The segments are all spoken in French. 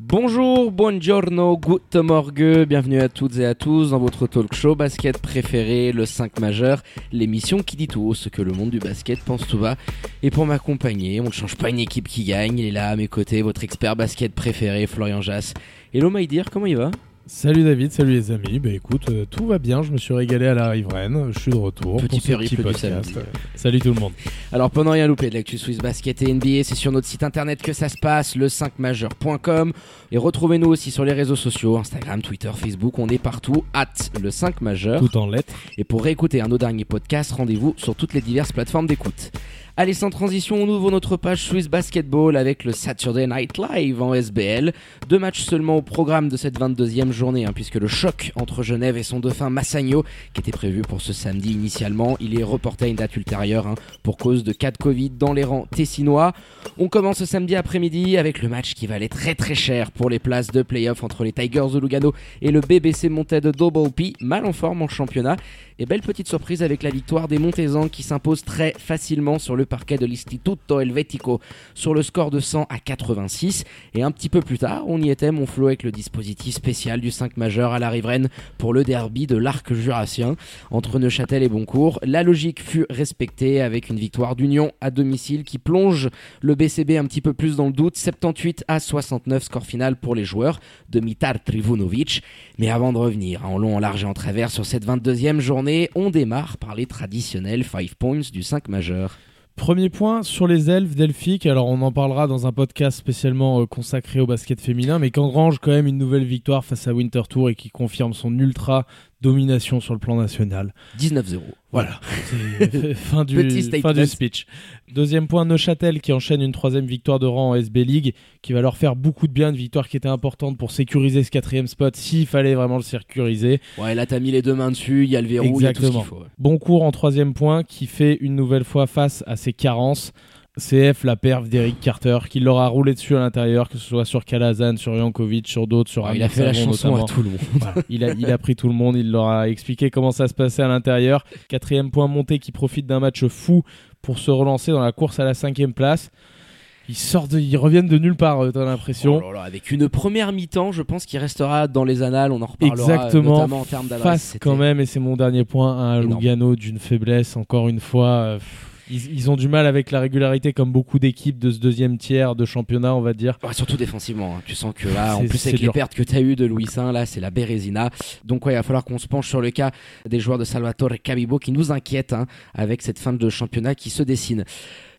Bonjour, buongiorno, guten morgue, bienvenue à toutes et à tous dans votre talk show basket préféré, le 5 majeur, l'émission qui dit tout haut ce que le monde du basket pense tout bas. Et pour m'accompagner, on ne change pas une équipe qui gagne, il est là à mes côtés, votre expert basket préféré, Florian Jass. Hello Maïdir, comment il va? Salut David, salut les amis. Bah écoute, euh, tout va bien. Je me suis régalé à la riveraine. Je suis de retour. Petit pour ce du podcast. Salut tout le monde. Alors pendant rien louper de l'actu Swiss Basket et NBA, c'est sur notre site internet que ça se passe, le 5majeur.com. Et retrouvez-nous aussi sur les réseaux sociaux, Instagram, Twitter, Facebook, on est partout, at le 5 majeur. Tout en lettres. Et pour réécouter un de nos derniers podcasts, rendez-vous sur toutes les diverses plateformes d'écoute. Allez, sans transition, on ouvre notre page Swiss Basketball avec le Saturday Night Live en SBL. Deux matchs seulement au programme de cette 22e journée, hein, puisque le choc entre Genève et son dauphin Massagno, qui était prévu pour ce samedi initialement, il est reporté à une date ultérieure hein, pour cause de cas de Covid dans les rangs tessinois. On commence ce samedi après-midi avec le match qui valait très très cher pour les places de playoff entre les Tigers de Lugano et le BBC Montais de Double P, mal en forme en championnat. Et belle petite surprise avec la victoire des Montezans qui s'imposent très facilement sur le parquet de l'Istituto Helvetico sur le score de 100 à 86. Et un petit peu plus tard, on y était mon flot avec le dispositif spécial du 5 majeur à la riveraine pour le derby de l'arc jurassien entre Neuchâtel et Boncourt. La logique fut respectée avec une victoire d'Union à domicile qui plonge le BCB un petit peu plus dans le doute. 78 à 69 score final pour les joueurs de Mitar Trivunovic. Mais avant de revenir en long, en large et en travers sur cette 22e journée, on démarre par les traditionnels 5 points du 5 majeur. Premier point sur les elfes delphiques. Alors on en parlera dans un podcast spécialement euh, consacré au basket féminin, mais qu'engrange quand même une nouvelle victoire face à Winter Tour et qui confirme son ultra domination sur le plan national. 19-0. Voilà, fin, du, fin speech. Deuxième point, Neuchâtel qui enchaîne une troisième victoire de rang en SB League, qui va leur faire beaucoup de bien, une victoire qui était importante pour sécuriser ce quatrième spot s'il fallait vraiment le sécuriser. Ouais, là t'as mis les deux mains dessus, il y a le verrou, il y a tout ce qu'il Exactement. faut. ouais. Bon cours en troisième point qui fait une nouvelle fois face à ses carences. CF, la perf d'Eric Carter, qui leur a roulé dessus à l'intérieur, que ce soit sur Kalazan, sur Jankovic, sur d'autres, sur Ouais, il a fait la chanson notamment. à tout le monde. Voilà. il, a, il a pris tout le monde, il leur a expliqué comment ça se passait à l'intérieur. Quatrième point monté qui profite d'un match fou pour se relancer dans la course à la cinquième place. Ils sortent, de- ils reviennent de nulle part, euh, t'as l'impression. Oh avec une première mi-temps, je pense qu'il restera dans les annales, on en reparlera Exactement. notamment en termes d'adresse. Face quand même, et c'est mon dernier point, à un énorme. Lugano d'une faiblesse, encore une fois. euh, pff, ils, ils ont du mal avec la régularité, comme beaucoup d'équipes de ce deuxième tiers de championnat, on va dire. Ouais, surtout défensivement, hein. tu sens que là, en C'est- plus avec les pertes que tu as eues de Louis Saint, là c'est la Bérésina. Donc ouais, il va falloir qu'on se penche sur le cas des joueurs de Salvatore Cabibo qui nous inquiètent hein, avec cette fin de championnat qui se dessine.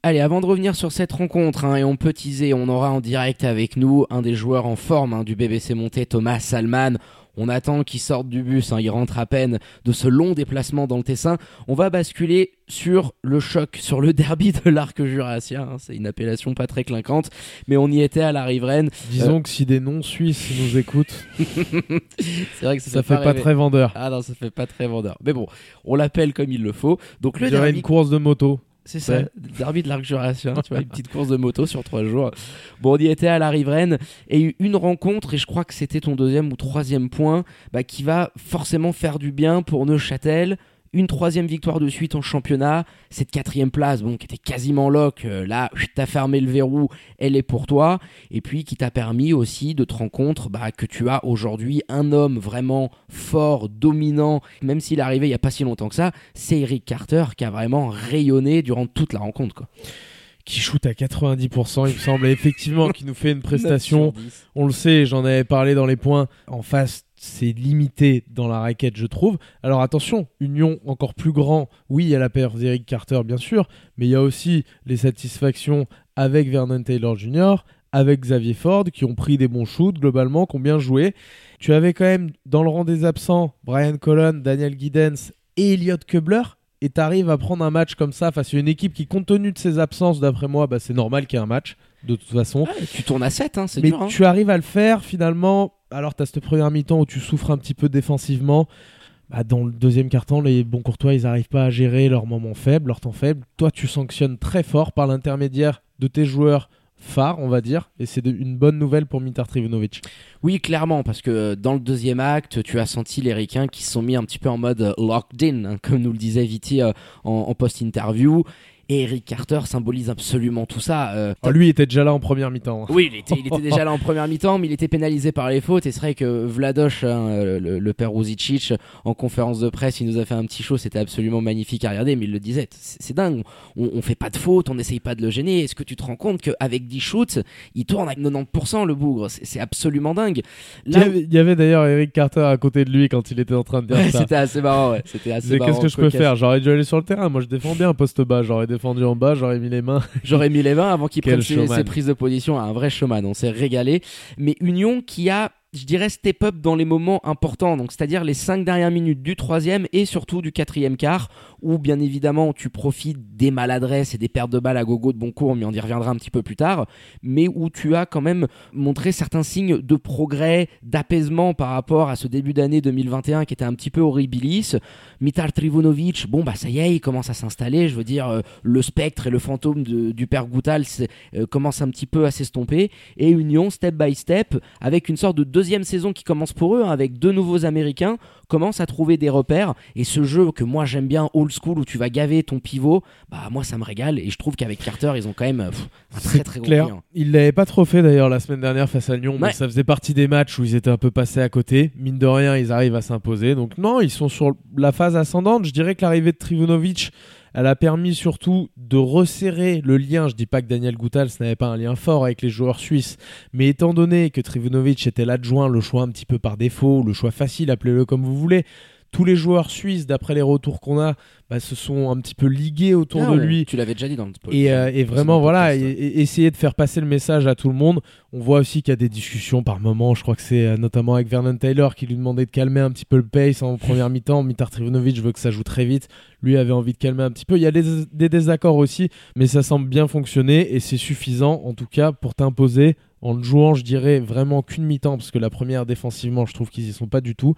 Allez, avant de revenir sur cette rencontre, hein, et on peut teaser, on aura en direct avec nous un des joueurs en forme hein, du BBC Monté, Thomas Salman. On attend qu'il sorte du bus, hein, il rentre à peine de ce long déplacement dans le Tessin. On va basculer sur le choc, sur le derby de l'arc jurassien. hein. C'est une appellation pas très clinquante, mais on y était à la riveraine. Disons que si des non-suisses nous écoutent, C'est vrai que ça, ça fait pas très vendeur. Ah non, ça fait pas très vendeur. Mais bon, on l'appelle comme il le faut. Donc On le derby, une course de moto. C'est ça, Ouais. derby de l'arc jurassien, tu vois, une petite course de moto sur trois jours. Bon, on y était à la riveraine et eu une rencontre, et je crois que c'était ton deuxième ou troisième point, bah, qui va forcément faire du bien pour Neuchâtel. Une troisième victoire de suite en championnat, cette quatrième place, bon, qui était quasiment lock, euh, là, t'as fermé le verrou, elle est pour toi, et puis qui t'a permis aussi de te rendre compte bah, que tu as aujourd'hui un homme vraiment fort, dominant, même s'il est arrivé il n'y a pas si longtemps que ça, c'est Eric Carter qui a vraiment rayonné durant toute la rencontre. Quoi. Qui shoot à 90%, il me semble, effectivement, qui nous fait une prestation 9 sur 10. On le sait, j'en avais parlé dans les points. En face, c'est limité dans la raquette, je trouve. Alors attention, Union encore plus grand. Oui, il y a la perte d'Eric Carter, bien sûr, mais il y a aussi les satisfactions avec Vernon Taylor Jr., avec Xavier Ford, qui ont pris des bons shoots globalement, qui ont bien joué. Tu avais quand même dans le rang des absents Brian Colon, Daniel Giddens et Elliot Kubler. Et tu arrives à prendre un match comme ça face à une équipe qui, compte tenu de ses absences, d'après moi, bah, c'est normal qu'il y ait un match. de toute façon. Ouais, tu tournes à 7, hein, c'est Mais dur. hein. tu arrives à le faire finalement. Alors, tu as cette première mi-temps où tu souffres un petit peu défensivement. Bah, dans le deuxième quart-temps, les bons courtois, ils n'arrivent pas à gérer leurs moments faibles, leurs temps faibles. Toi, tu sanctionnes très fort par l'intermédiaire de tes joueurs phares, on va dire. Et c'est une bonne nouvelle pour Mitar Trivunovic. Oui, clairement, parce que dans le deuxième acte, tu as senti les Ricains qui se sont mis un petit peu en mode euh, locked in, hein, comme nous le disait Viti euh, en post-interview. Et Eric Carter symbolise absolument tout ça. euh, Ah, lui, il était déjà là en première mi-temps. hein. Oui, il était, il était déjà là en première mi-temps, mais il était pénalisé par les fautes. Et c'est vrai que Vladosh, hein, le, le père Ruzicic, en conférence de presse, il nous a fait un petit show. C'était absolument magnifique à regarder, mais il le disait. C'est dingue. On, on fait pas de fautes, on n'essaye pas de le gêner. Est-ce que tu te rends compte qu'avec 10 shoots, il tourne avec 90% le bougre C'est absolument dingue. Il y avait, il y avait d'ailleurs Eric Carter à côté de lui quand il était en train de dire Ouais, ça. c'était assez marrant. Ouais. C'était assez. Qu'est-ce que je peux faire? J'aurais dû aller sur le terrain. Moi, je défends bien un poste bas. J'aurais défendu en bas, j'aurais mis les mains. J'aurais mis les 20 avant qu'il prenne ses prises de position à un vrai showman. On s'est régalé. Mais Union qui a, je dirais, step up dans les moments importants. Donc, c'est-à-dire les 5 dernières minutes du troisième et surtout du quatrième quart, où bien évidemment tu profites des maladresses et des pertes de balles à gogo de bon cours, mais on y reviendra un petit peu plus tard. Mais où tu as quand même montré certains signes de progrès, d'apaisement par rapport à ce début d'année 2021 qui était un petit peu horribilis. Mitar Trivunovic, bon bah ça y est, il commence à s'installer. Je veux dire, euh, le spectre et le fantôme du père Goutal euh, commencent un petit peu à s'estomper. Et Union, step by step, avec une sorte de deuxième saison qui commence pour eux, hein, avec deux nouveaux Américains, commence à trouver des repères. Et ce jeu que moi j'aime bien, old school, où tu vas gaver ton pivot, bah moi ça me régale. Et je trouve qu'avec Carter, ils ont quand même pff, un très très gros clair. client. Il l'avait pas trop fait d'ailleurs la semaine dernière face à Lyon, mais ça faisait partie des matchs où ils étaient un peu passés à côté. Mine de rien, ils arrivent à s'imposer. Donc non, ils sont sur la phase ascendante. Je dirais que l'arrivée de Trivunovic, elle a permis surtout de resserrer le lien. Je dis pas que Daniel Goutal n'avait pas un lien fort avec les joueurs suisses, mais étant donné que Trivunovic était l'adjoint, le choix un petit peu par défaut, le choix facile, appelez-le comme vous voulez. Tous les joueurs suisses, d'après les retours qu'on a, bah, se sont un petit peu ligués autour Ah, de lui. Tu l'avais déjà dit dans le Et, euh, et dans vraiment, le voilà, et, podcast. et- essayer de faire passer le message à tout le monde. On voit aussi qu'il y a des discussions par moments. Je crois que c'est euh, notamment avec Vernon Taylor qui lui demandait de calmer un petit peu le pace en première mi-temps. Mitar Trivunovic veut que ça joue très vite. Lui avait envie de calmer un petit peu. Il y a des, des désaccords aussi, mais ça semble bien fonctionner et c'est suffisant, en tout cas, pour t'imposer en ne jouant, je dirais, vraiment qu'une mi-temps, parce que la première, défensivement, je trouve qu'ils y sont pas du tout.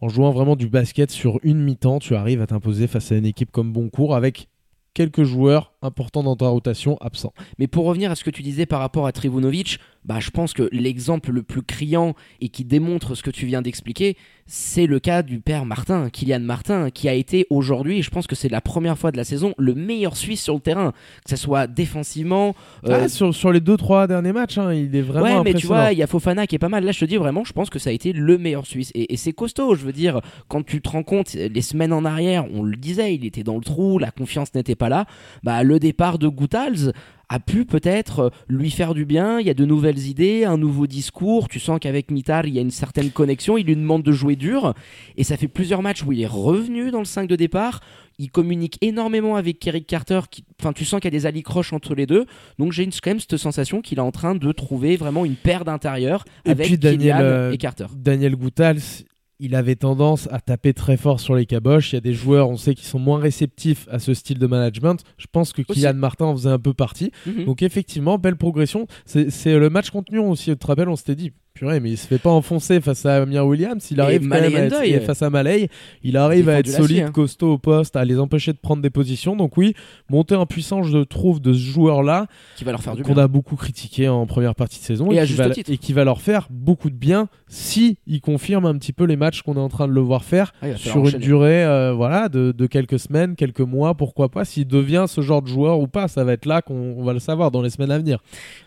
En jouant vraiment du basket sur une mi-temps, tu arrives à t'imposer face à une équipe comme Boncourt avec quelques joueurs importants dans ta rotation absents. Mais pour revenir à ce que tu disais par rapport à Trivunovic, bah, je pense que l'exemple le plus criant et qui démontre ce que tu viens d'expliquer, c'est le cas du père Martin, Kylian Martin, qui a été aujourd'hui, et je pense que c'est la première fois de la saison, le meilleur Suisse sur le terrain, que ce soit défensivement. euh, Ah, sur, sur les deux trois derniers matchs, hein, il est vraiment ouais, mais tu vois, il y a Fofana qui est pas mal. Là, je te dis vraiment, je pense que ça a été le meilleur Suisse. Et, et c'est costaud, je veux dire, quand tu te rends compte, les semaines en arrière, on le disait, il était dans le trou, la confiance n'était pas là. Bah, le départ de Goutals a pu peut-être euh, lui faire du bien. Il y a de nouvelles idées, un nouveau discours. Tu sens qu'avec Mitar, il y a une certaine connexion. Il lui demande de jouer dur. Et ça fait plusieurs matchs où il est revenu dans le 5 de départ. Il communique énormément avec Eric Carter. Qui... Enfin, tu sens qu'il y a des alicroches entre les deux. Donc j'ai une, quand même cette sensation qu'il est en train de trouver vraiment une paire d'intérieur avec Daniel, Kylian euh, et Carter. Daniel Goutals, il avait tendance à taper très fort sur les caboches. Il y a des joueurs, on sait, qui sont moins réceptifs à ce style de management. Je pense que. Kylian Martin en faisait un peu partie. Mhm. Donc effectivement, belle progression. C'est le match contre Lyon aussi. Tu te rappelles, on s'était dit, purée, mais il se fait pas enfoncer face à Amir Williams. Il arrive quand Malay même à être, et face à Malay. Il arrive à être solide, hein. costaud au poste, à les empêcher de prendre des positions. Donc oui, monter en puissance, je trouve, de ce joueur-là Qui va leur faire du qu'on a beaucoup critiqué en première partie de saison Et qui va, titre. et qui va leur faire beaucoup de bien si il confirme un petit peu les matchs qu'on est en train de le voir faire Ah, sur une durée euh, voilà de, de quelques semaines, quelques mois, pourquoi pas s'il devient ce genre de joueur ou pas, ça va être là qu'on on va le savoir dans les semaines à venir.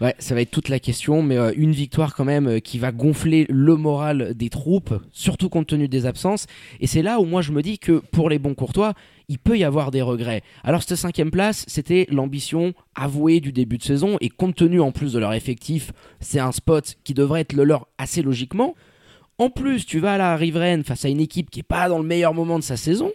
Ouais, ça va être toute la question, mais euh, une victoire quand même euh, qui va gonfler le moral des troupes, surtout compte tenu des absences. Et c'est là où moi je me dis que pour les bons courtois, il peut y avoir des regrets. Alors cette cinquième place, c'était l'ambition avouée du début de saison, et compte tenu en plus de leur effectif, c'est un spot qui devrait être le leur assez logiquement. En plus, tu vas à la riveraine face à une équipe qui est pas dans le meilleur moment de sa saison,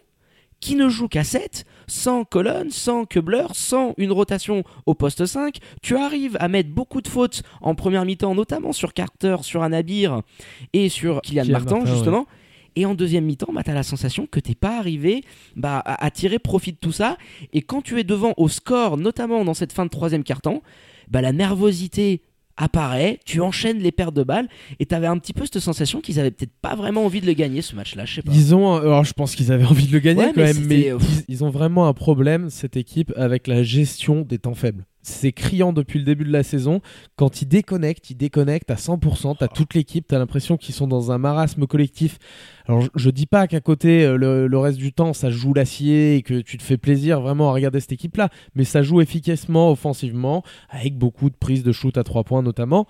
qui ne joue qu'à 7, sans colonne, sans Kubler, sans une rotation au poste 5. Tu arrives à mettre beaucoup de fautes en première mi-temps, notamment sur Carter, sur Anabir et sur Kylian, Kylian Martin, Martin, justement. Et en deuxième mi-temps, bah, tu as la sensation que t'es pas arrivé bah, à, à tirer profit de tout ça. Et quand tu es devant au score, notamment dans cette fin de troisième quart-temps, bah, la nervosité apparaît, tu enchaînes les pertes de balles et t'avais un petit peu cette sensation qu'ils avaient peut-être pas vraiment envie de le gagner ce match-là, je sais pas. Ils ont, alors je pense qu'ils avaient envie de le gagner Ouais, quand mais même, mais euh, ils ont vraiment un problème cette équipe avec la gestion des temps faibles. C'est criant depuis le début de la saison. Quand ils déconnectent, ils déconnectent à 100%. T'as toute l'équipe, t'as l'impression qu'ils sont dans un marasme collectif. Alors je, je dis pas qu'à côté euh, le, le reste du temps ça joue l'acier et que tu te fais plaisir vraiment à regarder cette équipe-là, mais ça joue efficacement offensivement avec beaucoup de prises de shoot à trois points notamment.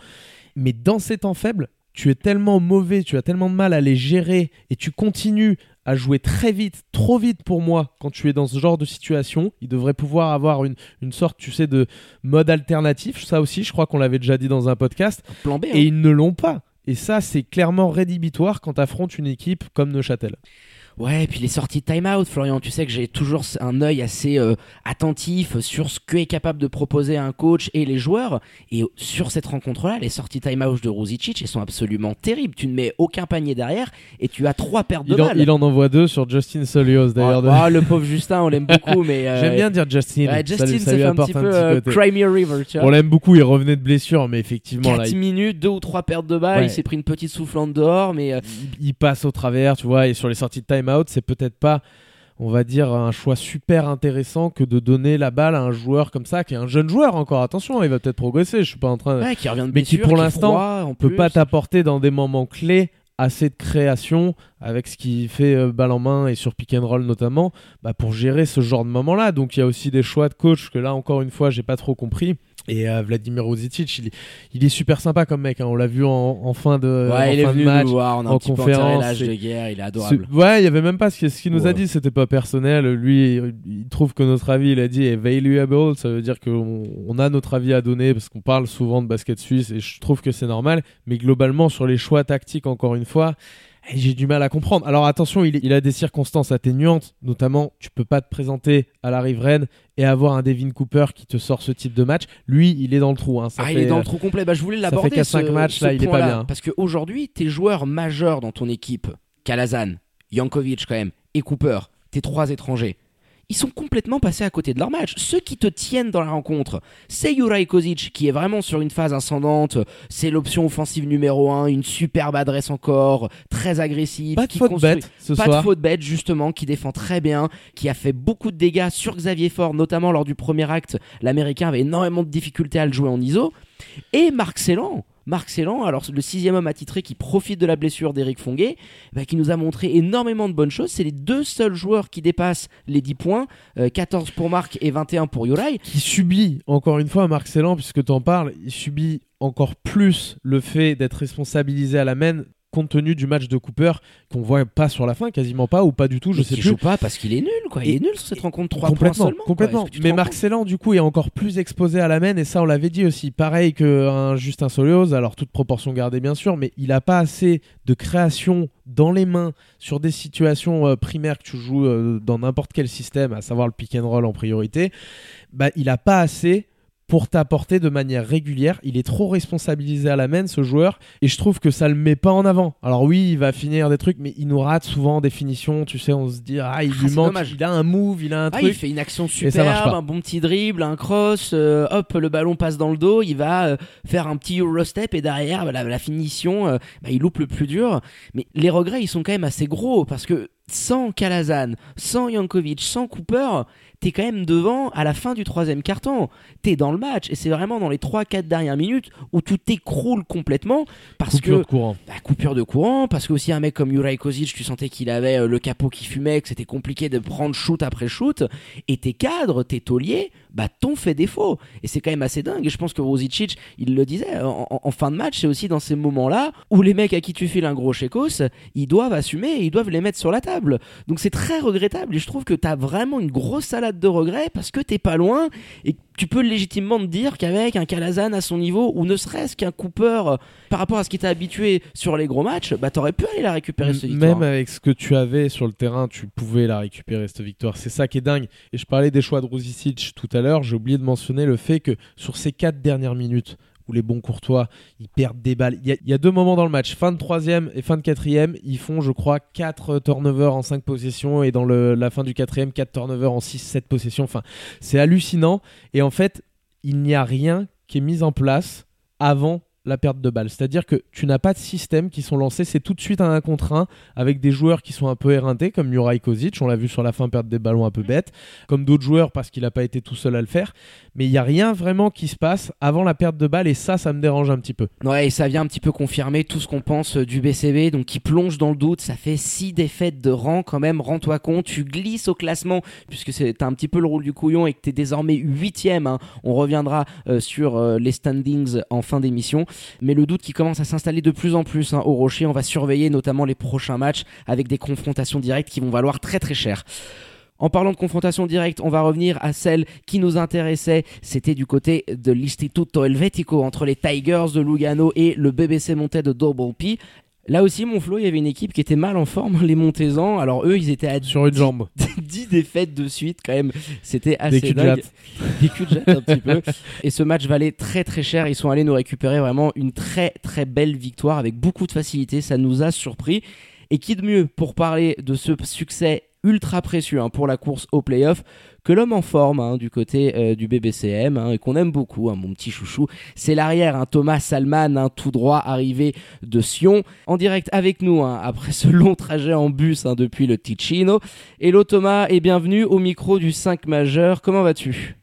Mais dans ces temps faibles, tu es tellement mauvais, tu as tellement de mal à les gérer et tu continues à jouer très vite, trop vite pour moi quand tu es dans ce genre de situation. Il devrait pouvoir avoir une, une sorte, tu sais, de mode alternatif. Ça aussi, je crois qu'on l'avait déjà dit dans un podcast. Plan B. hein. Et ils ne l'ont pas. Et ça, c'est clairement rédhibitoire quand tu affrontes une équipe comme Neuchâtel. Ouais, et puis les sorties de time-out, Florian, tu sais que j'ai toujours un œil assez euh, attentif sur ce que est capable de proposer un coach et les joueurs. Et sur cette rencontre-là, les sorties time-out de Ruzicic, elles sont absolument terribles. Tu ne mets aucun panier derrière et tu as trois pertes de Il en, balles. il en envoie deux sur Justin Solios d'ailleurs. de- Ah, le pauvre Justin, on l'aime beaucoup, mais euh, J'aime bien dire Justin. ouais, Ça Justin, lui- ça, lui fait un petit peu euh, côté. River, tu vois. On l'aime beaucoup, il revenait de blessure, mais effectivement, 4 là, il, minutes, deux ou trois pertes de balles, Ouais. il s'est pris une petite soufflante dehors, mais euh, il passe au travers, tu vois, et sur les sorties de time-out, c'est peut-être pas, on va dire, un choix super intéressant que de donner la balle à un joueur comme ça, qui est un jeune joueur encore. Attention, il va peut-être progresser, je suis pas en train de... ouais, qui revient de Mais qui, pour l'instant, peut pas t'apporter dans des moments clés assez de création avec ce qu'il fait euh, balle en main et sur pick and roll notamment bah, pour gérer ce genre de moment là donc il y a aussi des choix de coach que là encore une fois j'ai pas trop compris et euh, Vladimir Ruzicic il, est- il est super sympa comme mec hein. on l'a vu en, en fin de, en Ouais, il est de venu match nous voir, on a en un petit conférence, l'âge de guerre, il est adorable. Ouais, il y avait même pas ce qu'il ce qu'il nous a dit, c'était pas personnel. Lui, il trouve que notre avis, il a dit, est valuable. Ça veut dire qu'on on a notre avis à donner parce qu'on parle souvent de basket suisse et je trouve que c'est normal. Mais globalement, sur les choix tactiques, encore une fois, j'ai du mal à comprendre. Alors attention, il, il a des circonstances atténuantes, notamment tu peux pas te présenter à la riveraine et avoir un Devin Cooper qui te sort ce type de match. Lui, il est dans le trou. hein. Ça Ah, il fait, est dans le trou complet. Bah, je voulais ça l'aborder. fait qu'à cinq ce- matchs, ce là, il est pas bien. Parce qu'aujourd'hui, tes joueurs majeurs dans ton équipe, Kalazan, Jankovic quand même, et Cooper, tes trois étrangers, ils sont complètement passés à côté de leur match. Ceux qui te tiennent dans la rencontre, c'est Juraj Kozic qui est vraiment sur une phase ascendante. C'est l'option offensive numéro un, une superbe adresse encore, très agressive. Pas de qui faute construit- bête ce pas soir. de faute bête justement, qui défend très bien, qui a fait beaucoup de dégâts sur Xavier Ford, notamment lors du premier acte. L'Américain avait énormément de difficultés à le jouer en ISO. Et Marc Célan, Marc Célan, alors le sixième homme attitré qui profite de la blessure d'Éric Fonguet, bah, qui nous a montré énormément de bonnes choses. C'est les deux seuls joueurs qui dépassent les 10 points, euh, 14 pour Marc et 21 pour Yorai. qui subit, encore une fois, Marc Célan, puisque tu en parles, il subit encore plus le fait d'être responsabilisé à la main compte tenu du match de Cooper qu'on voit pas sur la fin, quasiment pas ou pas du tout, je Mais sais plus. joue pas parce qu'il est nul, quoi. Il Et- est nul sur cette rencontre 3 points complètement, seulement. complètement. Que Mais Marc Célan, du coup, est encore plus exposé à la main, et ça, on l'avait dit aussi. Pareil qu'un Justin Solios, alors toute proportion gardée, bien sûr, mais il a pas assez de création dans les mains sur des situations euh, primaires que tu joues euh, dans n'importe quel système, à savoir le pick and roll en priorité. Bah, il a pas assez pour t'apporter de manière régulière. Il est trop responsabilisé à la main, ce joueur, et je trouve que ça le met pas en avant. Alors oui, il va finir des trucs, mais il nous rate souvent des finitions. Tu sais, on se dit, ah, il Ah, lui manque, dommage. il a un move, il a un Ah, truc. il fait une action superbe, un bon petit dribble, un cross, euh, hop, le ballon passe dans le dos, il va euh, faire un petit Eurostep et derrière, bah, la, la finition, euh, bah, il loupe le plus dur. Mais les regrets, ils sont quand même assez gros parce que sans Kalazan, sans Jankovic, sans Cooper, t'es quand même devant à la fin du troisième quart-temps. T'es dans le match et c'est vraiment dans les 3-4 dernières minutes où tout t'écroule complètement parce Coupure que de courant. bah, coupure de courant, parce que aussi un mec comme Juraj Kozic, tu sentais qu'il avait euh, le capot qui fumait, que c'était compliqué de prendre shoot après shoot, et tes cadres, tes tauliers, bah t'ont fait défaut. Et c'est quand même assez dingue, et je pense que Rosicic, il le disait, en, fin de match, c'est aussi dans ces moments-là où les mecs à qui tu files un gros chécos, ils doivent assumer et ils doivent les mettre sur la table. Donc c'est très regrettable, et je trouve que t'as vraiment une grosse salade de regrets, parce que t'es pas loin, et tu peux légitimement te dire qu'avec un Calazan à son niveau, ou ne serait-ce qu'un Cooper euh, par rapport à ce qui t'a habitué sur les gros matchs, bah t'aurais pu aller la récupérer cette victoire. Même avec ce que tu avais sur le terrain, tu pouvais la récupérer cette victoire. C'est ça qui est dingue. Et je parlais des choix de Ruzicic tout à l'heure. J'ai oublié de mentionner le fait que sur ces quatre dernières minutes où les bons courtois, ils perdent des balles. Il y, a, deux moments dans le match, fin de troisième et fin de quatrième, ils font, je crois, 4 turnovers en 5 possessions et dans la fin du quatrième, 4 turnovers en 6-7 possessions. Enfin, c'est hallucinant. Et en fait, il n'y a rien qui est mis en place avant la perte de balle. C'est-à-dire que tu n'as pas de système qui sont lancés, c'est tout de suite un contre un avec des joueurs qui sont un peu éreintés, comme Juraj Kozic, on l'a vu sur la fin perdre des ballons un peu bêtes, comme d'autres joueurs parce qu'il n'a pas été tout seul à le faire. Mais il n'y a rien vraiment qui se passe avant la perte de balle et ça, ça me dérange un petit peu. Ouais, et ça vient un petit peu confirmer tout ce qu'on pense euh, du BCB, donc qui plonge dans le doute. Ça fait six défaites de rang quand même, rends-toi compte, tu glisses au classement puisque c'est un petit peu le rôle du couillon et que tu es désormais huitième. Hein. On reviendra euh, sur euh, les standings en fin d'émission mais le doute qui commence à s'installer de plus en plus hein, au Rocher. On va surveiller notamment les prochains matchs avec des confrontations directes qui vont valoir très très cher. En parlant de confrontation directe, on va revenir à celle qui nous intéressait. C'était du côté de l'Istituto Helvetico entre les Tigers de Lugano et le BBC Montais de Double P. Là aussi, mon Flo, il y avait une équipe qui était mal en forme, les Montezans. Alors eux, ils étaient à sur une jambe. 10 défaites de suite quand même. C'était assez Des dingue. Des culs de un petit peu. Et ce match valait très très cher. Ils sont allés nous récupérer vraiment une très très belle victoire avec beaucoup de facilité. Ça nous a surpris. Et qui de mieux pour parler de ce succès ultra précieux hein, pour la course au playoff que l'homme en forme hein, du côté euh, du BBCM hein, et qu'on aime beaucoup, mon petit chouchou. C'est l'arrière, Thomas Salman, tout droit arrivé de Sion, en direct avec nous après ce long trajet en bus depuis le Ticino. Hello Thomas et bienvenue au micro du 5 majeur. Comment vas-tu?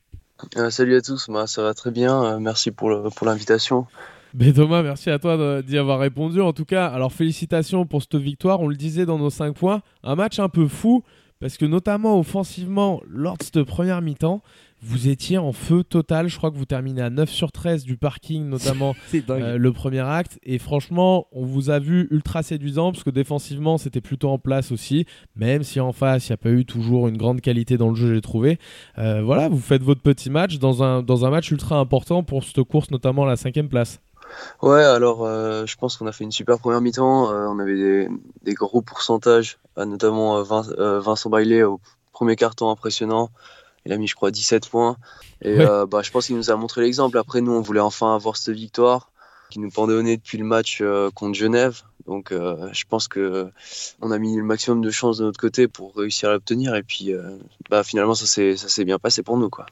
Euh, Salut à tous, bah, ça va très bien. Euh, merci pour l'invitation. Mais Thomas, merci à toi d'y avoir répondu. En tout cas, alors félicitations pour cette victoire. On le disait dans nos 5 points, un match un peu fou parce que notamment offensivement, lors de cette première mi-temps, vous étiez en feu total. Je crois que vous terminez à 9 sur 13 du parking, notamment euh, le premier acte. Et franchement, on vous a vu ultra séduisant parce que défensivement, c'était plutôt en place aussi. Même si en face, il n'y a pas eu toujours une grande qualité dans le jeu, j'ai trouvé. Euh, voilà, vous faites votre petit match dans un, dans un match ultra important pour cette course, notamment la cinquième place. Ouais, alors euh, je pense qu'on a fait une super première mi-temps. Euh, on avait des, gros pourcentages, euh, notamment Vincent Bailey au premier carton impressionnant. Il a mis, je crois, 17 points. Et bah, je pense qu'il nous a montré l'exemple. Après, nous, on voulait enfin avoir cette victoire qui nous pendait au nez depuis le match contre Genève. Donc, je pense que on a mis le maximum de chances de notre côté pour réussir à l'obtenir. Et puis, bah, finalement, ça s'est bien passé pour nous. quoi.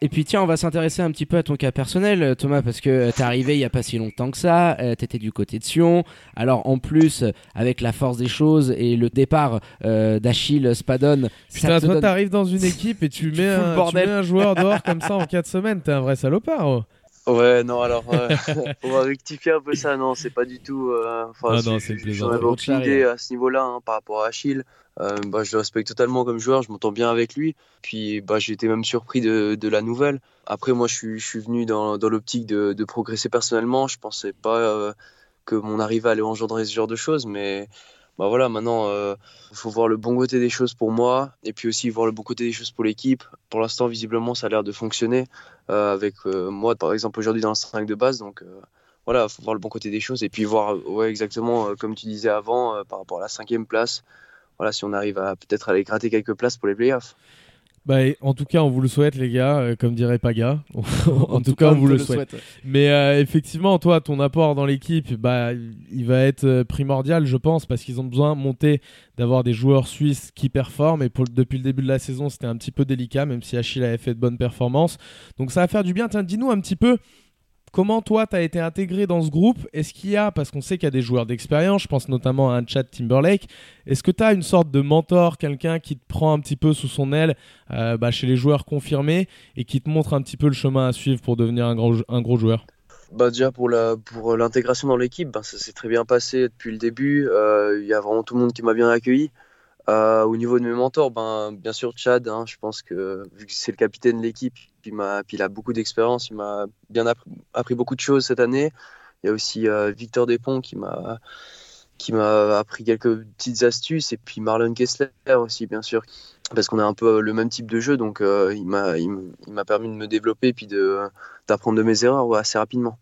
Et puis tiens, on va s'intéresser un petit peu à ton cas personnel, euh, Thomas, parce que euh, t'es arrivé il y a pas si longtemps que ça, euh, t'étais du côté de Sion. Alors en plus, avec la force des choses et le départ d'Achille Spadon, Putain, toi t'arrives dans une équipe et tu, mets, un, tu mets un joueur dehors comme ça en 4 semaines, t'es un vrai salopard. Oh. Ouais, non, alors, on va rectifier un peu ça. Non, c'est pas du tout. Enfin, ah non, c'est J'en avais aucune idée à ce niveau-là hein, par rapport à Achille. Euh, bah, je le respecte totalement comme joueur, je m'entends bien avec lui. Puis bah, j'ai été même surpris de, de, la nouvelle. Après, moi, je suis, je suis venu dans, dans l'optique de, de, progresser personnellement. Je pensais pas euh, que mon arrivée allait engendrer ce genre de choses, mais bah voilà, maintenant, il euh, faut voir le bon côté des choses pour moi et puis aussi voir le bon côté des choses pour l'équipe. Pour l'instant, visiblement, ça a l'air de fonctionner avec moi, par exemple, aujourd'hui dans le 5 de base. Donc voilà, il faut voir le bon côté des choses et puis voir ouais, exactement, comme tu disais avant, par rapport à la cinquième place voilà, si on arrive à peut-être aller gratter quelques places pour les playoffs. Bah, en tout cas, on vous le souhaite, les gars, euh, comme dirait Paga. en, tout, cas, on, vous le souhaite. Mais euh, effectivement, toi, ton apport dans l'équipe, bah, il va être euh, primordial, je pense, parce qu'ils ont besoin de monter, d'avoir des joueurs suisses qui performent. Et pour, depuis le début de la saison, c'était un petit peu délicat, même si Achille avait fait de bonnes performances. Donc, ça va faire du bien. Tiens, dis-nous un petit peu Comment toi, tu as été intégré dans ce groupe? Est-ce qu'il y a, parce qu'on sait qu'il y a des joueurs d'expérience, je pense notamment à un chat Timberlake, est-ce que tu as une sorte de mentor, quelqu'un qui te prend un petit peu sous son aile euh, bah, chez les joueurs confirmés et qui te montre un petit peu le chemin à suivre pour devenir un gros, joueur? Bah déjà pour la pour l'intégration dans l'équipe, bah, ça s'est très bien passé depuis le début. Euh, il y a vraiment tout le monde qui m'a bien accueilli. Euh, au niveau de mes mentors, ben, bien sûr Chad, hein, je pense que vu que c'est le capitaine de l'équipe, puis, il a beaucoup d'expérience, il m'a bien appris, beaucoup de choses cette année. Il y a aussi euh, Victor Despont qui m'a qui m'a appris quelques petites astuces et puis Marlon Kessler aussi bien sûr parce qu'on a un peu le même type de jeu donc euh, il m'a il, m'a permis de me développer et puis de d'apprendre de mes erreurs assez rapidement.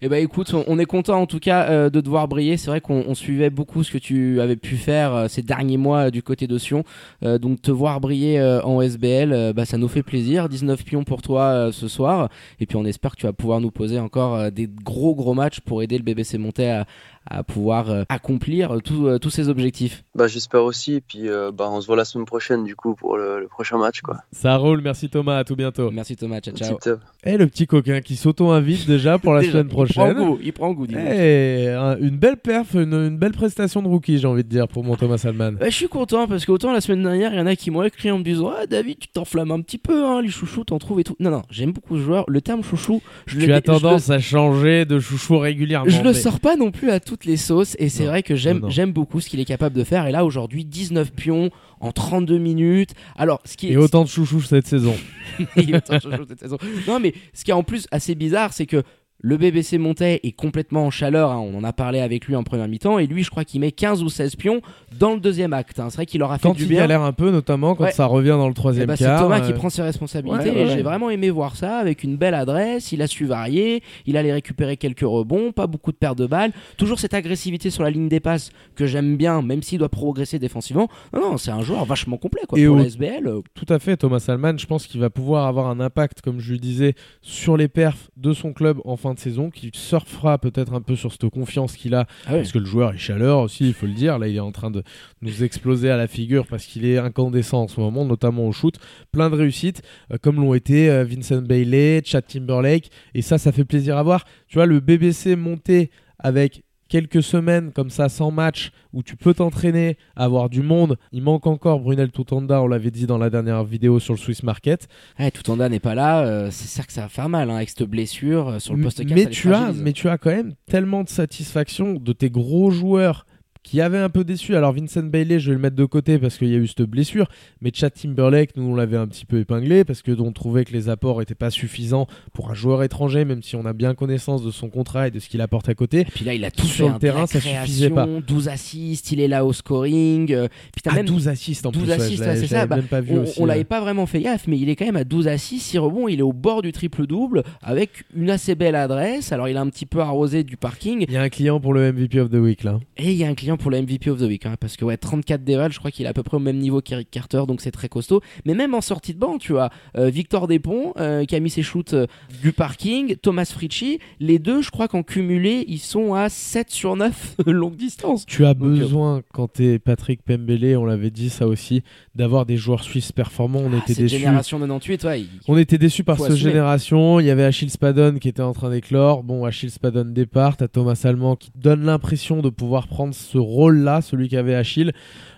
Eh ben écoute, on, est content en tout cas euh, de te voir briller. C'est vrai qu'on on suivait beaucoup ce que tu avais pu faire euh, ces derniers mois euh, du côté de Sion. Euh, donc te voir briller euh, en SBL, bah, ça nous fait plaisir. 19 pions pour toi ce soir. Et puis on espère que tu vas pouvoir nous poser encore des gros gros matchs pour aider le BBC Montais à, à pouvoir euh, accomplir euh, tout, euh, tous ses objectifs. Bah, j'espère aussi. Et puis, euh, bah, on se voit la semaine prochaine, du coup, pour le, le prochain match, quoi. Ça roule, merci Thomas, à tout bientôt. Merci Thomas, ciao ciao. Et le petit coquin qui s'auto-invite déjà pour la Déjà, semaine Il prend prochaine. goût, il prend goût. Eh, un- une belle perf, une, une belle prestation de rookie, j'ai envie de dire, pour mon Thomas Salman. Bah, je suis content parce qu'autant la semaine dernière, il y en a qui m'ont écrit en me disant Ah, David, tu t'enflammes un petit peu, hein, les chouchous, t'en trouves et tout. Non, non, j'aime beaucoup ce joueur. Le terme chouchou, je Tu le, as je le- tendance à changer de chouchou régulièrement. je le mais- sors pas non plus à toutes les sauces et c'est vrai que j'aime j'aime beaucoup ce qu'il est capable de faire et là aujourd'hui 19 pions en 32 minutes alors ce qui est Et autant de chouchou cette saison. Et autant de choses cette saison. non mais ce qui est en plus assez bizarre c'est que le BBC Montais est complètement en chaleur, hein, on en a parlé avec lui en première mi-temps, et lui je crois qu'il met 15 ou 16 pions dans le deuxième acte. hein. C'est vrai qu'il aura fait Quand du il bien. galère un peu, notamment quand Ouais. ça revient dans le troisième ben, c'est. Thomas euh, qui prend ses responsabilités ouais, ouais, et j'ai vraiment aimé voir ça avec une belle adresse. Il a su varier, il allait récupérer quelques rebonds, pas beaucoup de pertes de balles. Toujours cette agressivité sur la ligne des passes que j'aime bien, même s'il doit progresser défensivement. Non, non, c'est un joueur vachement complet quoi, Et pour au- la SBL. euh, Tout à fait, Thomas Salman, je pense qu'il va pouvoir avoir un impact, comme je lui disais, sur les perfs de son club en fin de saison, qui surfera peut-être un peu sur cette confiance qu'il a, Ah parce que le joueur est chaleur aussi, il faut le dire. Là, il est en train de nous exploser à la figure parce qu'il est incandescent en ce moment, notamment au shoot. Plein de réussites, euh, comme l'ont été euh, Vincent Bailey, Chad Timberlake, et ça, ça fait plaisir à voir. Tu vois, le BBC monté avec quelques semaines comme ça sans match où tu peux t'entraîner, avoir du monde. Il manque encore Brunel Toutanda, on l'avait dit dans la dernière vidéo sur le Swiss Market. Ouais, Toutanda n'est pas là, euh, c'est sûr que ça va faire mal hein, avec cette blessure euh, sur le poste 4. mais tu as, mais tu as quand même tellement de satisfaction de tes gros joueurs qui avaient un peu déçu. Alors Vincent Bailey, je vais le mettre de côté parce qu'il y a eu cette blessure, mais Chad Timberlake, nous on l'avait un petit peu épinglé parce que on trouvait que les apports n'étaient pas suffisants pour un joueur étranger, même si on a bien connaissance de son contrat et de ce qu'il apporte à côté. Et puis là, il a tout Sur fait, le terrain, ça suffisait pas. création, 12 assists, il est là au scoring. euh, puis même 12 assists en 12 plus, assists, ouais, c'est ça, bah, même pas vu on, on l'avait pas vraiment fait gaffe, mais il est quand même à 12 assists, 6 rebonds, il est au bord du triple-double avec une assez belle adresse. Alors il a un petit peu arrosé du parking Il y a un client pour le MVP of the Week là. et il y a un client pour le MVP of the Week hein, parce que ouais 34 déval, je crois qu'il est à peu près au même niveau qu'Eric Carter donc c'est très costaud. Mais même en sortie de banc, tu vois, euh, Victor Despont euh, qui a mis ses shoots euh, du parking, Thomas Fritchie, les deux, je crois qu'en cumulé, ils sont à 7 sur 9 longue distance. Tu as Donc, euh, besoin, quand t'es Patrick Pembele, on l'avait dit ça aussi, d'avoir des joueurs suisses performants. On Ah, était déçus. génération 98, ouais, il- On était déçus par cette génération. Il y avait Achille Spadon qui était en train d'éclore. Bon, Achille Spadon départ. T'as Thomas Allemand qui donne l'impression de pouvoir prendre ce rôle-là, celui qu'avait Achille.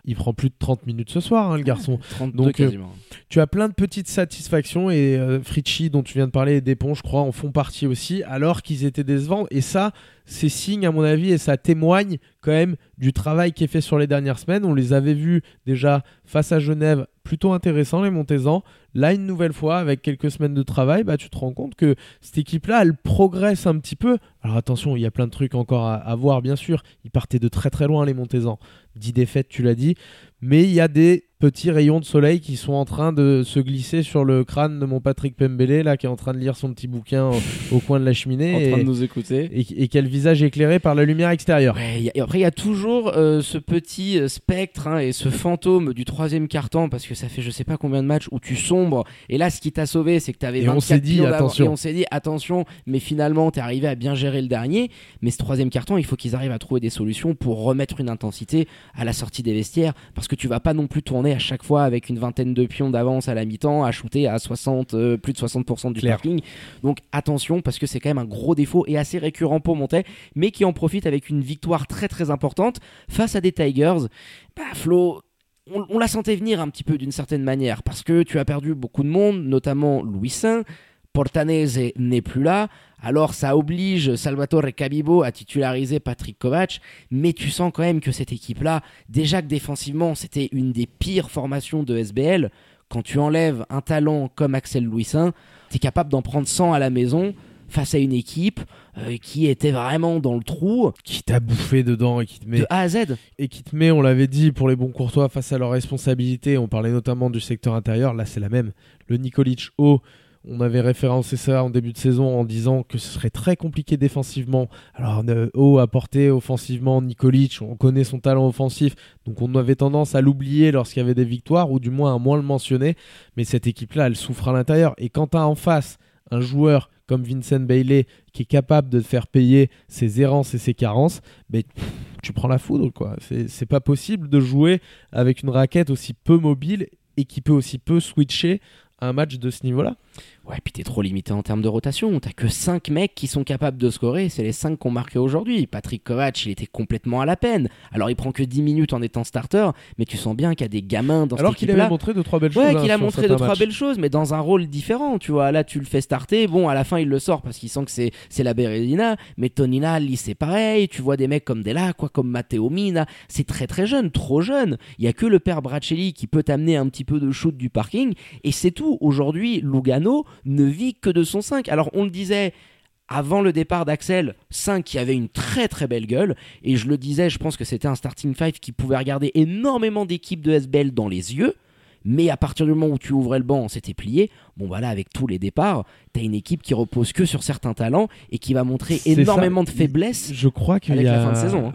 Il prend plus de 30 minutes ce soir, hein, le garçon. 32 Donc, euh. Tu as plein de petites satisfactions et euh, Fritchie, dont tu viens de parler, et Despont, je crois, en font partie aussi, alors qu'ils étaient décevants. Et ça, c'est signe, à mon avis, et ça témoigne quand même du travail qui est fait sur les dernières semaines. On les avait vus déjà face à Genève, plutôt intéressants, les Montezans. Là, une nouvelle fois, avec quelques semaines de travail, bah, tu te rends compte que cette équipe-là, elle progresse un petit peu. Alors attention, il y a plein de trucs encore à, à voir, bien sûr. Ils partaient de très très loin, les Montezans. 10 défaites, tu l'as dit. Mais il y a des petits rayons de soleil qui sont en train de se glisser sur le crâne de mon Patrick Pembele, là, qui est en train de lire son petit bouquin au, au coin de la cheminée. En train et, de nous écouter. et, le visage éclairé par la lumière extérieure. Ouais, y a- et après, il y a toujours euh, ce petit euh, spectre hein, et ce fantôme du troisième quart-temps, parce que ça fait je sais pas combien de matchs où tu sombres. Et là, ce qui t'a sauvé, c'est que tu avais Et on 24 s'est dit, attention. Et on s'est dit, attention, mais finalement, tu es arrivé à bien gérer le dernier. Mais ce troisième carton, il faut qu'ils arrivent à trouver des solutions pour remettre une intensité à la sortie des vestiaires, parce que tu vas pas non plus tourner à chaque fois avec une vingtaine de pions d'avance à la mi-temps, à shooter à 60, euh, plus de 60% du parking. Donc attention, parce que c'est quand même un gros défaut et assez récurrent pour Montais, mais qui en profite avec une victoire très très importante face à des Tigers. Bah Flo, on, on la sentait venir un petit peu d'une certaine manière, parce que tu as perdu beaucoup de monde, notamment Louis Saint, Portanese n'est plus là, alors ça oblige Salvatore Cabibo à titulariser Patrick Kovac, mais tu sens quand même que cette équipe-là, déjà que défensivement c'était une des pires formations de SBL, quand tu enlèves un talent comme Axel Louisin, tu es capable d'en prendre 100 à la maison face à une équipe euh, qui était vraiment dans le trou Qui t'a bouffé dedans et qui te met de A à Z. et qui te met, on l'avait dit, pour les bons courtois face à leurs responsabilités. On parlait notamment du secteur intérieur. Là, c'est la même. Le Nikolic haut, on avait référencé ça en début de saison en disant que ce serait très compliqué défensivement. Alors, haut à porter offensivement Nikolic, on connaît son talent offensif, donc on avait tendance à l'oublier lorsqu'il y avait des victoires, ou du moins à moins le mentionner. Mais cette équipe-là, elle souffre à l'intérieur. Et quand tu as en face un joueur comme Vincent Bailey qui est capable de faire payer ses errances et ses carences, mais tu prends la foudre quoi. C'est pas possible de jouer avec une raquette aussi peu mobile et qui peut aussi peu switcher un match de ce niveau-là. Ouais, puis t'es trop limité en termes de rotation. T'as que 5 mecs qui sont capables de scorer. C'est les 5 qu'on marqué aujourd'hui. Patrick Kovac, il était complètement à la peine. Alors, il prend que 10 minutes en étant starter, mais tu sens bien qu'il y a des gamins dans Alors qu'il avait montré 2-3 belles choses. Ouais, hein, qu'il a montré deux trois belles choses, mais dans un rôle différent, tu vois. Là, tu le fais starter. Bon, à la fin, il le sort parce qu'il sent que c'est c'est la Berezina. Mais Tonina, lui, c'est pareil. Tu vois des mecs comme Dela, quoi, comme Matteo Mina. C'est très très jeune, trop jeune. Il y a que le père Bracelli qui peut t'amener un petit peu de shoot du parking, et c'est tout. Aujourd'hui, Lugano ne vit que de son 5. Alors, on le disait. Avant le départ d'Axel, 5 qui avait une très très belle gueule, et je le disais, je pense que c'était un starting 5 qui pouvait regarder énormément d'équipes de SBL dans les yeux, mais à partir du moment où tu ouvrais le banc, c'était plié. Bon voilà, avec tous les départs, t'as une équipe qui repose que sur certains talents et qui va montrer énormément ça. de faiblesses. Je crois qu'il y a la fin de saison, hein.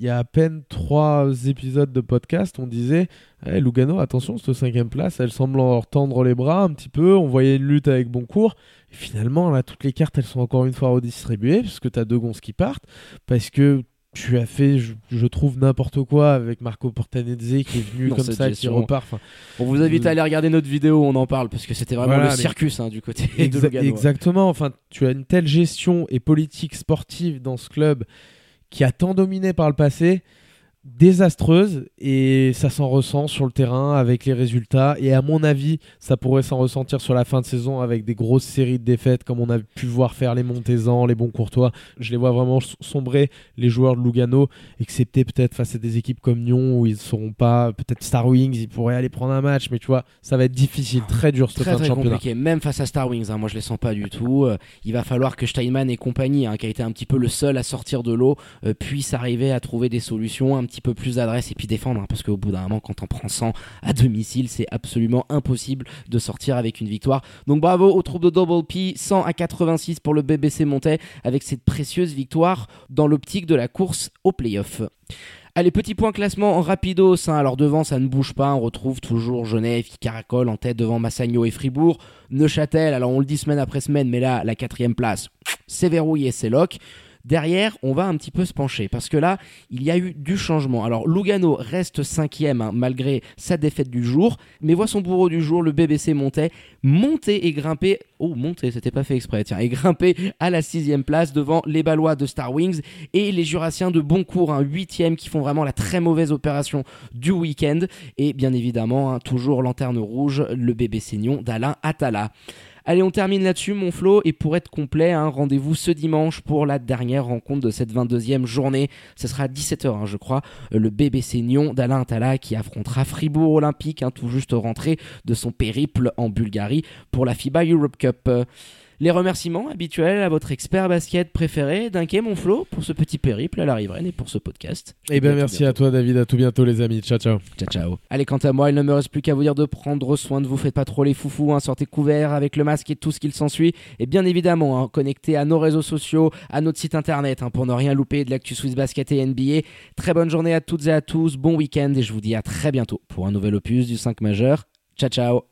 Il y a à peine trois épisodes de podcast, on disait Eh, Lugano, attention, cette cinquième place, elle semble leur tendre les bras un petit peu. On voyait une lutte avec Boncourt. Et finalement, là, toutes les cartes, elles sont encore une fois redistribuées, parce que tu as deux gonzes qui partent, parce que tu as fait, je, je trouve, n'importe quoi avec Marco Portanezze qui est venu comme ça, qui repart. Enfin, On vous invite à aller regarder notre vidéo, on en parle, parce que c'était vraiment Voilà, le circus hein, du côté de Lugano. Exactement. Enfin, tu as une telle gestion et politique sportive dans ce club qui a tant dominé par le passé, désastreuse, et ça s'en ressent sur le terrain avec les résultats. Et à mon avis, ça pourrait s'en ressentir sur la fin de saison avec des grosses séries de défaites comme on a pu voir faire les Montezans, les bons Courtois. Je les vois vraiment sombrer les joueurs de Lugano, excepté peut-être face à des équipes comme Nyon où ils ne seront pas, peut-être Star Wings, ils pourraient aller prendre un match, mais tu vois, ça va être difficile, très dur ce Très fin de très championnat. compliqué, même face à Star Wings, hein, moi je les sens pas du tout. Euh, il va falloir que Steinman et compagnie, hein, qui a été un petit peu le seul à sortir de l'eau, euh, puissent arriver à trouver des solutions, un petit peu plus d'adresse et puis défendre, hein, parce qu'au bout d'un moment, quand on prend 100 à domicile, c'est absolument impossible de sortir avec une victoire. Donc bravo aux troupes de Double P, 100 à 86 pour le BBC Montais, avec cette précieuse victoire dans l'optique de la course au playoff. Allez, petit point classement en rapidos. hein. Alors devant, ça ne bouge pas. On retrouve toujours Genève qui caracole en tête devant Massagno et Fribourg. Neuchâtel, alors on le dit semaine après semaine, mais là, la quatrième place, c'est verrouillé, c'est lock. Derrière, on va un petit peu se pencher parce que là, il y a eu du changement. Alors, Lugano reste cinquième hein, malgré sa défaite du jour, mais voit son bourreau du jour, le BBC montait, monter et grimper. Oh, monter, c'était pas fait exprès, tiens, et grimper à la sixième place devant les Ballois de Star Wings et les Jurassiens de Boncourt, un huitième qui font vraiment la très mauvaise opération du week-end. Et bien évidemment, hein, toujours lanterne rouge, le BBC Nyon d'Alain Attala. Allez, on termine là-dessus, mon Flo. Et pour être complet, hein, rendez-vous ce dimanche pour la dernière rencontre de cette 22e journée. Ce sera à 17h, hein, je crois. Euh, Le BBC Nyon d'Alain Attala qui affrontera Fribourg Olympique, hein, tout juste rentré de son périple en Bulgarie pour la FIBA Europe Cup. Les remerciements habituels à votre expert basket préféré, Dunké, mon Flo, pour ce petit périple à la riveraine et pour ce podcast. Eh bien, merci bientôt. à toi, David. À tout bientôt, les amis. Ciao, ciao. Ciao, ciao. Allez, quant à moi, il ne me reste plus qu'à vous dire de prendre soin de vous. Faites pas trop les foufous, hein, sortez couverts avec le masque et tout ce qu'il s'ensuit. Et bien évidemment, hein, connectez à nos réseaux sociaux, à notre site internet hein, pour ne rien louper de l'actu Swiss Basket et NBA. Très bonne journée à toutes et à tous, bon week-end et je vous dis à très bientôt pour un nouvel opus du 5 majeur. Ciao, ciao.